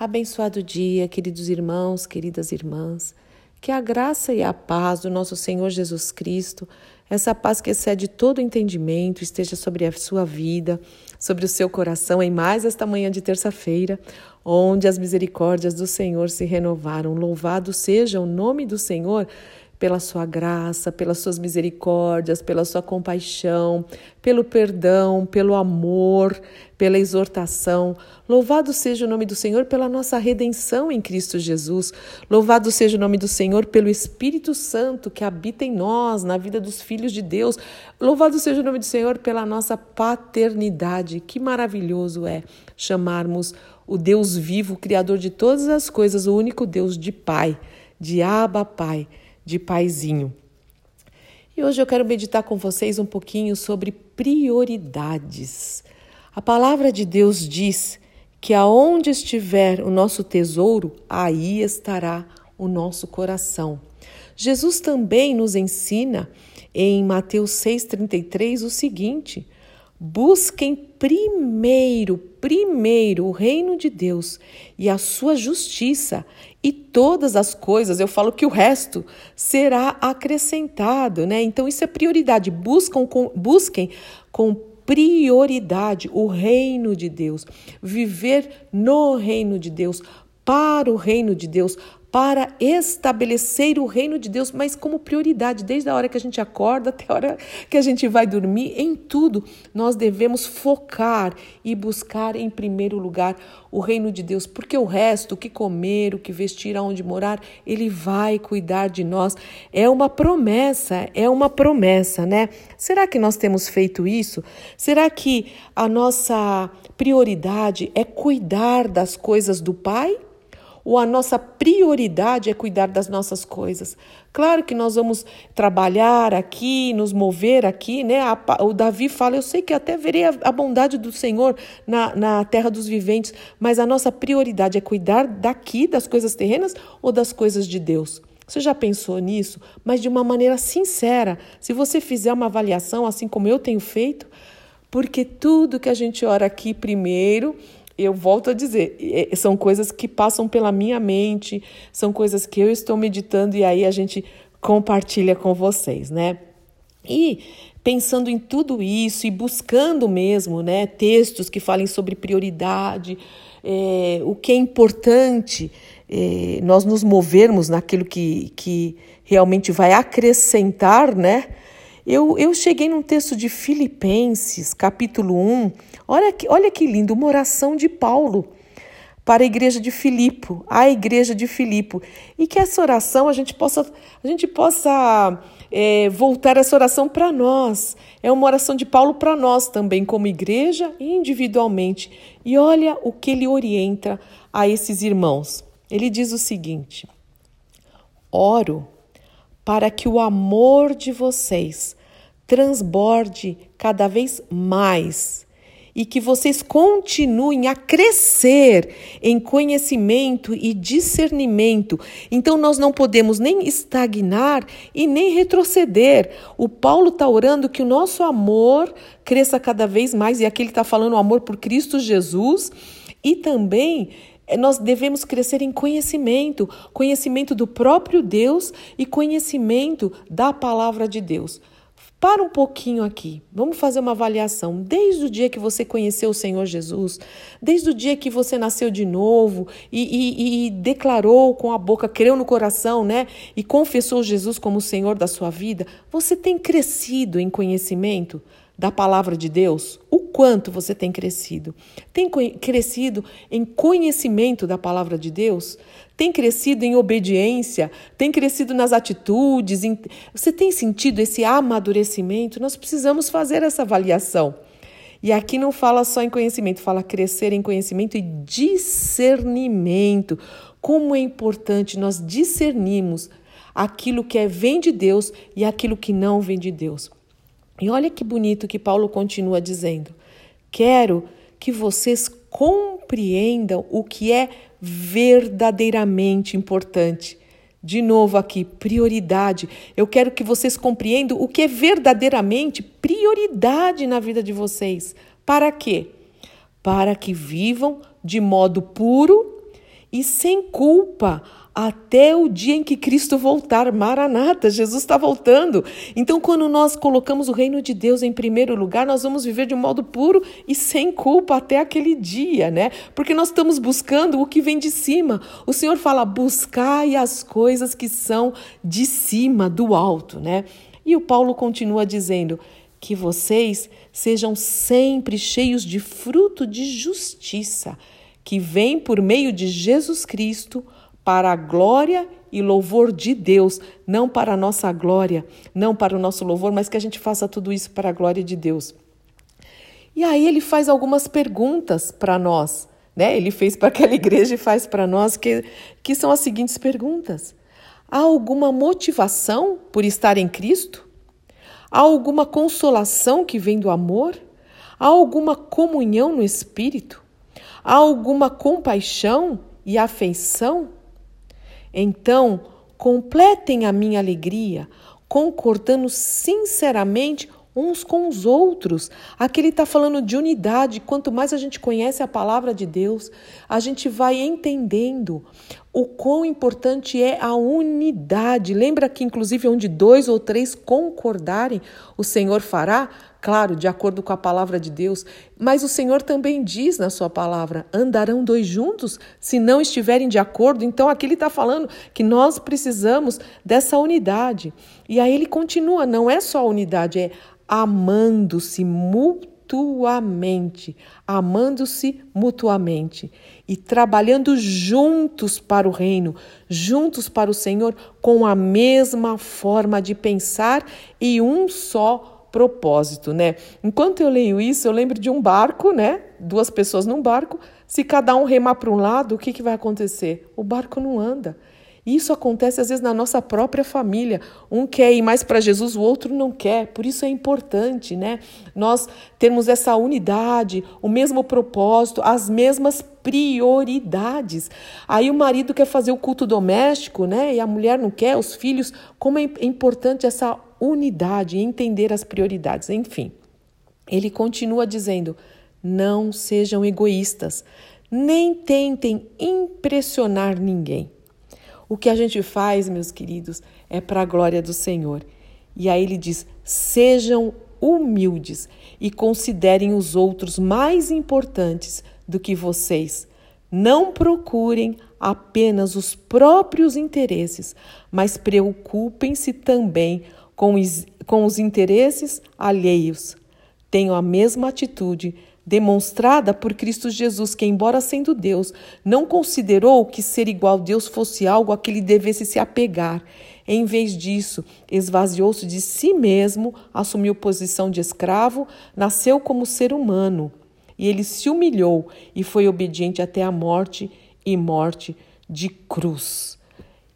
Abençoado dia, queridos irmãos, queridas irmãs. Que a graça e a paz do nosso Senhor Jesus Cristo, essa paz que excede todo entendimento, esteja sobre a sua vida, sobre o seu coração em mais esta manhã de terça-feira, onde as misericórdias do Senhor se renovaram. Louvado seja o nome do Senhor pela sua graça, pelas suas misericórdias, pela sua compaixão, pelo perdão, pelo amor, pela exortação. Louvado seja o nome do Senhor pela nossa redenção em Cristo Jesus. Louvado seja o nome do Senhor pelo Espírito Santo que habita em nós, na vida dos filhos de Deus. Louvado seja o nome do Senhor pela nossa paternidade. Que maravilhoso é chamarmos o Deus vivo, Criador de todas as coisas, o único Deus de Pai, de Abba Pai de paizinho. E hoje eu quero meditar com vocês um pouquinho sobre prioridades. A palavra de Deus diz que aonde estiver o nosso tesouro, aí estará o nosso coração. Jesus também nos ensina em Mateus 6,33 o seguinte: busquem primeiro, primeiro o reino de Deus e a sua justiça, e todas as coisas, eu falo que o resto será acrescentado, né? Então isso é prioridade. Buscam com, busquem com prioridade o reino de Deus, viver no reino de Deus, para o reino de Deus, para estabelecer o reino de Deus, mas como prioridade, desde a hora que a gente acorda até a hora que a gente vai dormir, em tudo nós devemos focar e buscar em primeiro lugar o reino de Deus, porque o resto, o que comer, o que vestir, aonde morar, ele vai cuidar de nós. É uma promessa, é uma promessa, né? Será que nós temos feito isso? Será que a nossa prioridade é cuidar das coisas do Pai? Ou a nossa prioridade é cuidar das nossas coisas. Claro que nós vamos trabalhar aqui, nos mover aqui, né? O Davi fala: Eu sei que até verei a bondade do Senhor na, na terra dos viventes, mas a nossa prioridade é cuidar daqui, das coisas terrenas ou das coisas de Deus. Você já pensou nisso? Mas de uma maneira sincera. Se você fizer uma avaliação, assim como eu tenho feito, porque tudo que a gente ora aqui primeiro eu volto a dizer, é, são coisas que passam pela minha mente, são coisas que eu estou meditando e aí a gente compartilha com vocês, né? E pensando em tudo isso e buscando mesmo, né, textos que falem sobre prioridade, é, o que é importante é, nós nos movermos naquilo que, que realmente vai acrescentar, né? Eu, eu cheguei num texto de Filipenses, capítulo 1. Olha que, olha que lindo, uma oração de Paulo para a igreja de Filipo, a igreja de Filipo. E que essa oração a gente possa, a gente possa é, voltar essa oração para nós. É uma oração de Paulo para nós também, como igreja e individualmente. E olha o que ele orienta a esses irmãos. Ele diz o seguinte: Oro para que o amor de vocês transborde cada vez mais e que vocês continuem a crescer em conhecimento e discernimento. Então, nós não podemos nem estagnar e nem retroceder. O Paulo está orando que o nosso amor cresça cada vez mais, e aqui ele está falando o amor por Cristo Jesus, e também eh, nós devemos crescer em conhecimento, conhecimento do próprio Deus e conhecimento da palavra de Deus. Para um pouquinho aqui, vamos fazer uma avaliação. Desde o dia que você conheceu o Senhor Jesus, desde o dia que você nasceu de novo e, e, e, declarou com a boca, creu no coração, né? E confessou Jesus como o Senhor da sua vida, você tem crescido em conhecimento da palavra de Deus? O quanto você tem crescido? Tem crescido em conhecimento da palavra de Deus? Tem crescido em obediência? Tem crescido nas atitudes? Em... Você tem sentido esse amadurecimento? Nós precisamos fazer essa avaliação. E aqui não fala só em conhecimento, fala crescer em conhecimento e discernimento. Como é importante nós discernirmos aquilo que é, vem de Deus e aquilo que não vem de Deus. E olha que bonito que Paulo continua dizendo: Quero que vocês compreendam o que é verdadeiramente importante. De novo aqui, prioridade. Eu quero que vocês compreendam o que é verdadeiramente prioridade na vida de vocês. Para quê? Para que vivam de modo puro e sem culpa até o dia em que Cristo voltar. Maranata, Jesus está voltando. Então, quando nós colocamos o reino de Deus em primeiro lugar, nós vamos viver de um modo puro e sem culpa até aquele dia, né? Porque nós estamos buscando o que vem de cima. O Senhor fala: buscai as coisas que são de cima, do alto, né? E o Paulo continua dizendo: que vocês sejam sempre cheios de fruto de justiça, que vem por meio de Jesus Cristo para a glória e louvor de Deus, não para a nossa glória, não para o nosso louvor, mas que a gente faça tudo isso para a glória de Deus. E aí ele faz algumas perguntas para nós, né? Ele fez para aquela igreja e faz para nós que, que são as seguintes perguntas: Há alguma motivação por estar em Cristo? Há alguma consolação que vem do amor? Há alguma comunhão no espírito? Há alguma compaixão e afeição? Então, completem a minha alegria, concordando sinceramente uns com os outros. Aqui ele está falando de unidade. Quanto mais a gente conhece a palavra de Deus, a gente vai entendendo o quão importante é a unidade. Lembra que, inclusive, onde dois ou três concordarem, o Senhor fará? Claro, de acordo com a palavra de Deus, mas o Senhor também diz na sua palavra: andarão dois juntos se não estiverem de acordo. Então, aqui ele está falando que nós precisamos dessa unidade. E aí ele continua: não é só unidade, é amando-se mutuamente, amando-se mutuamente e trabalhando juntos para o reino, juntos para o Senhor, com a mesma forma de pensar e um só propósito, né? Enquanto eu leio isso, eu lembro de um barco, né? Duas pessoas num barco. Se cada um remar para um lado, o que, que vai acontecer? O barco não anda. Isso acontece às vezes na nossa própria família. Um quer ir mais para Jesus, o outro não quer. Por isso é importante, né? Nós termos essa unidade, o mesmo propósito, as mesmas prioridades. Aí o marido quer fazer o culto doméstico, né? E a mulher não quer, os filhos. Como é importante essa unidade, entender as prioridades. Enfim, ele continua dizendo: não sejam egoístas, nem tentem impressionar ninguém. O que a gente faz, meus queridos, é para a glória do Senhor. E aí ele diz: sejam humildes e considerem os outros mais importantes do que vocês. Não procurem apenas os próprios interesses, mas preocupem-se também com os, com os interesses alheios. Tenham a mesma atitude demonstrada por Cristo Jesus, que, embora sendo Deus, não considerou que ser igual a Deus fosse algo a que ele devesse se apegar. Em vez disso, esvaziou-se de si mesmo, assumiu posição de escravo, nasceu como ser humano. E ele se humilhou e foi obediente até a morte e morte de cruz.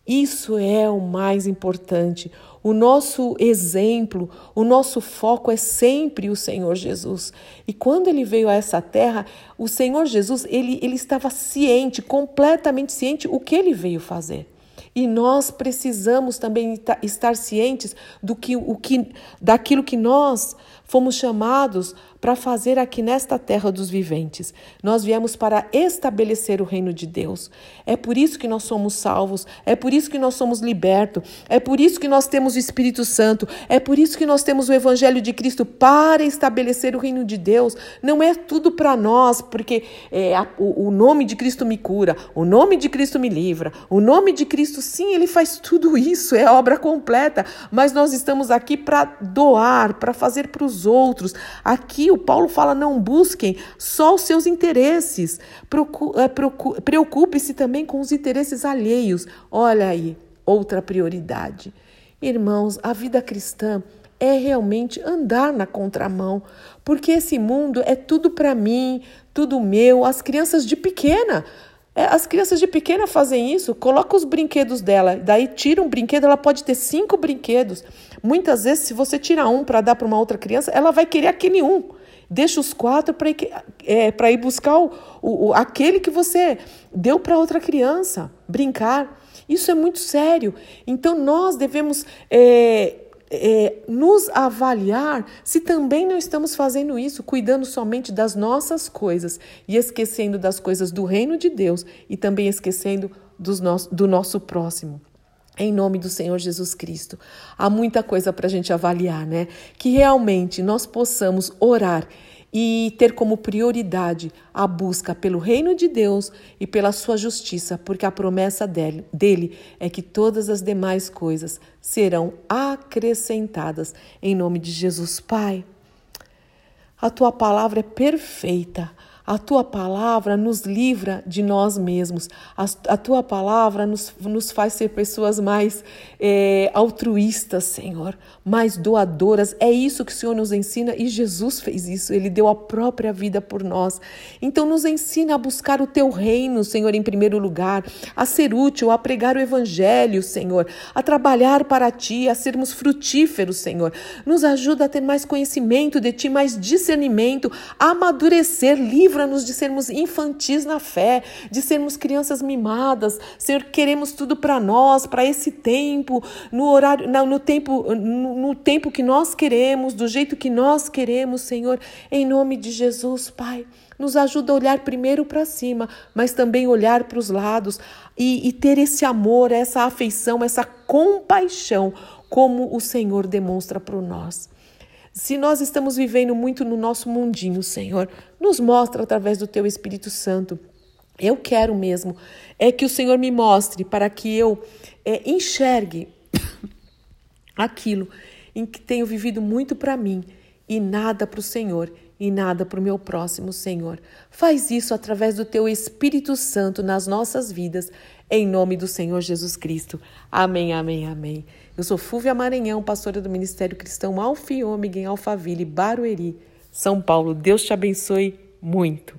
Isso é o mais importante. O nosso exemplo, o nosso foco é sempre o Senhor Jesus. E quando ele veio a essa terra, o Senhor Jesus, ele, ele estava ciente, completamente ciente o que ele veio fazer. E nós precisamos também estar cientes do que, o que, daquilo que nós fomos chamados para fazer aqui nesta terra dos viventes. Nós viemos para estabelecer o reino de Deus. É por isso que nós somos salvos, é por isso que nós somos libertos, é por isso que nós temos o Espírito Santo, é por isso que nós temos o Evangelho de Cristo para estabelecer o reino de Deus. Não é tudo para nós, porque é, a, o, o nome de Cristo me cura, o nome de Cristo me livra, o nome de Cristo, sim, ele faz tudo isso, é obra completa, mas nós estamos aqui para doar, para fazer para os outros. Aqui o Paulo fala: não busquem só os seus interesses, é, preocupe-se também com os interesses alheios. Olha aí, outra prioridade. Irmãos, a vida cristã é realmente andar na contramão, porque esse mundo é tudo para mim, tudo meu. As crianças de pequena é, as crianças de pequena fazem isso, coloca os brinquedos dela, daí tira um brinquedo, ela pode ter cinco brinquedos. Muitas vezes, se você tira um para dar para uma outra criança, ela vai querer aquele um. Deixa os quatro para ir, é, ir buscar o, o, aquele que você deu para outra criança brincar. Isso é muito sério. Então, nós devemos é, é, nos avaliar se também não estamos fazendo isso, cuidando somente das nossas coisas e esquecendo das coisas do reino de Deus e também esquecendo dos no do nosso próximo. Em nome do Senhor Jesus Cristo. Há muita coisa para a gente avaliar, né? Que realmente nós possamos orar e ter como prioridade a busca pelo reino de Deus e pela sua justiça, porque a promessa dele, dele é que todas as demais coisas serão acrescentadas em nome de Jesus, Pai. A tua palavra é perfeita. A tua palavra nos livra de nós mesmos. A, a tua palavra nos, nos faz ser pessoas mais é, altruístas, Senhor, mais doadoras. É isso que o Senhor nos ensina e Jesus fez isso. Ele deu a própria vida por nós. Então, nos ensina a buscar o teu reino, Senhor, em primeiro lugar, a ser útil, a pregar o evangelho, Senhor, a trabalhar para ti, a sermos frutíferos, Senhor. Nos ajuda a ter mais conhecimento de ti, mais discernimento, a amadurecer livre Livra-nos de sermos infantis na fé, de sermos crianças mimadas. Senhor, queremos tudo para nós, para esse tempo, no horário, no tempo, no, no tempo que nós queremos, do jeito que nós queremos, Senhor, em nome de Jesus, Pai. Nos ajuda a olhar primeiro para cima, mas também olhar para os lados e, e ter esse amor, essa afeição, essa compaixão, como o Senhor demonstra para nós. Se nós estamos vivendo muito no nosso mundinho, Senhor, nos mostra através do teu Espírito Santo. Eu quero mesmo é que o Senhor me mostre para que eu é, enxergue aquilo em que tenho vivido muito para mim e nada para o Senhor e nada para o meu próximo, Senhor. Faz isso através do teu Espírito Santo nas nossas vidas, em nome do Senhor Jesus Cristo. Amém, amém, amém. Eu sou Fúvia Maranhão, pastora do Ministério Cristão Alfa e Ômega em Alphaville, Barueri, São Paulo. Deus te abençoe muito.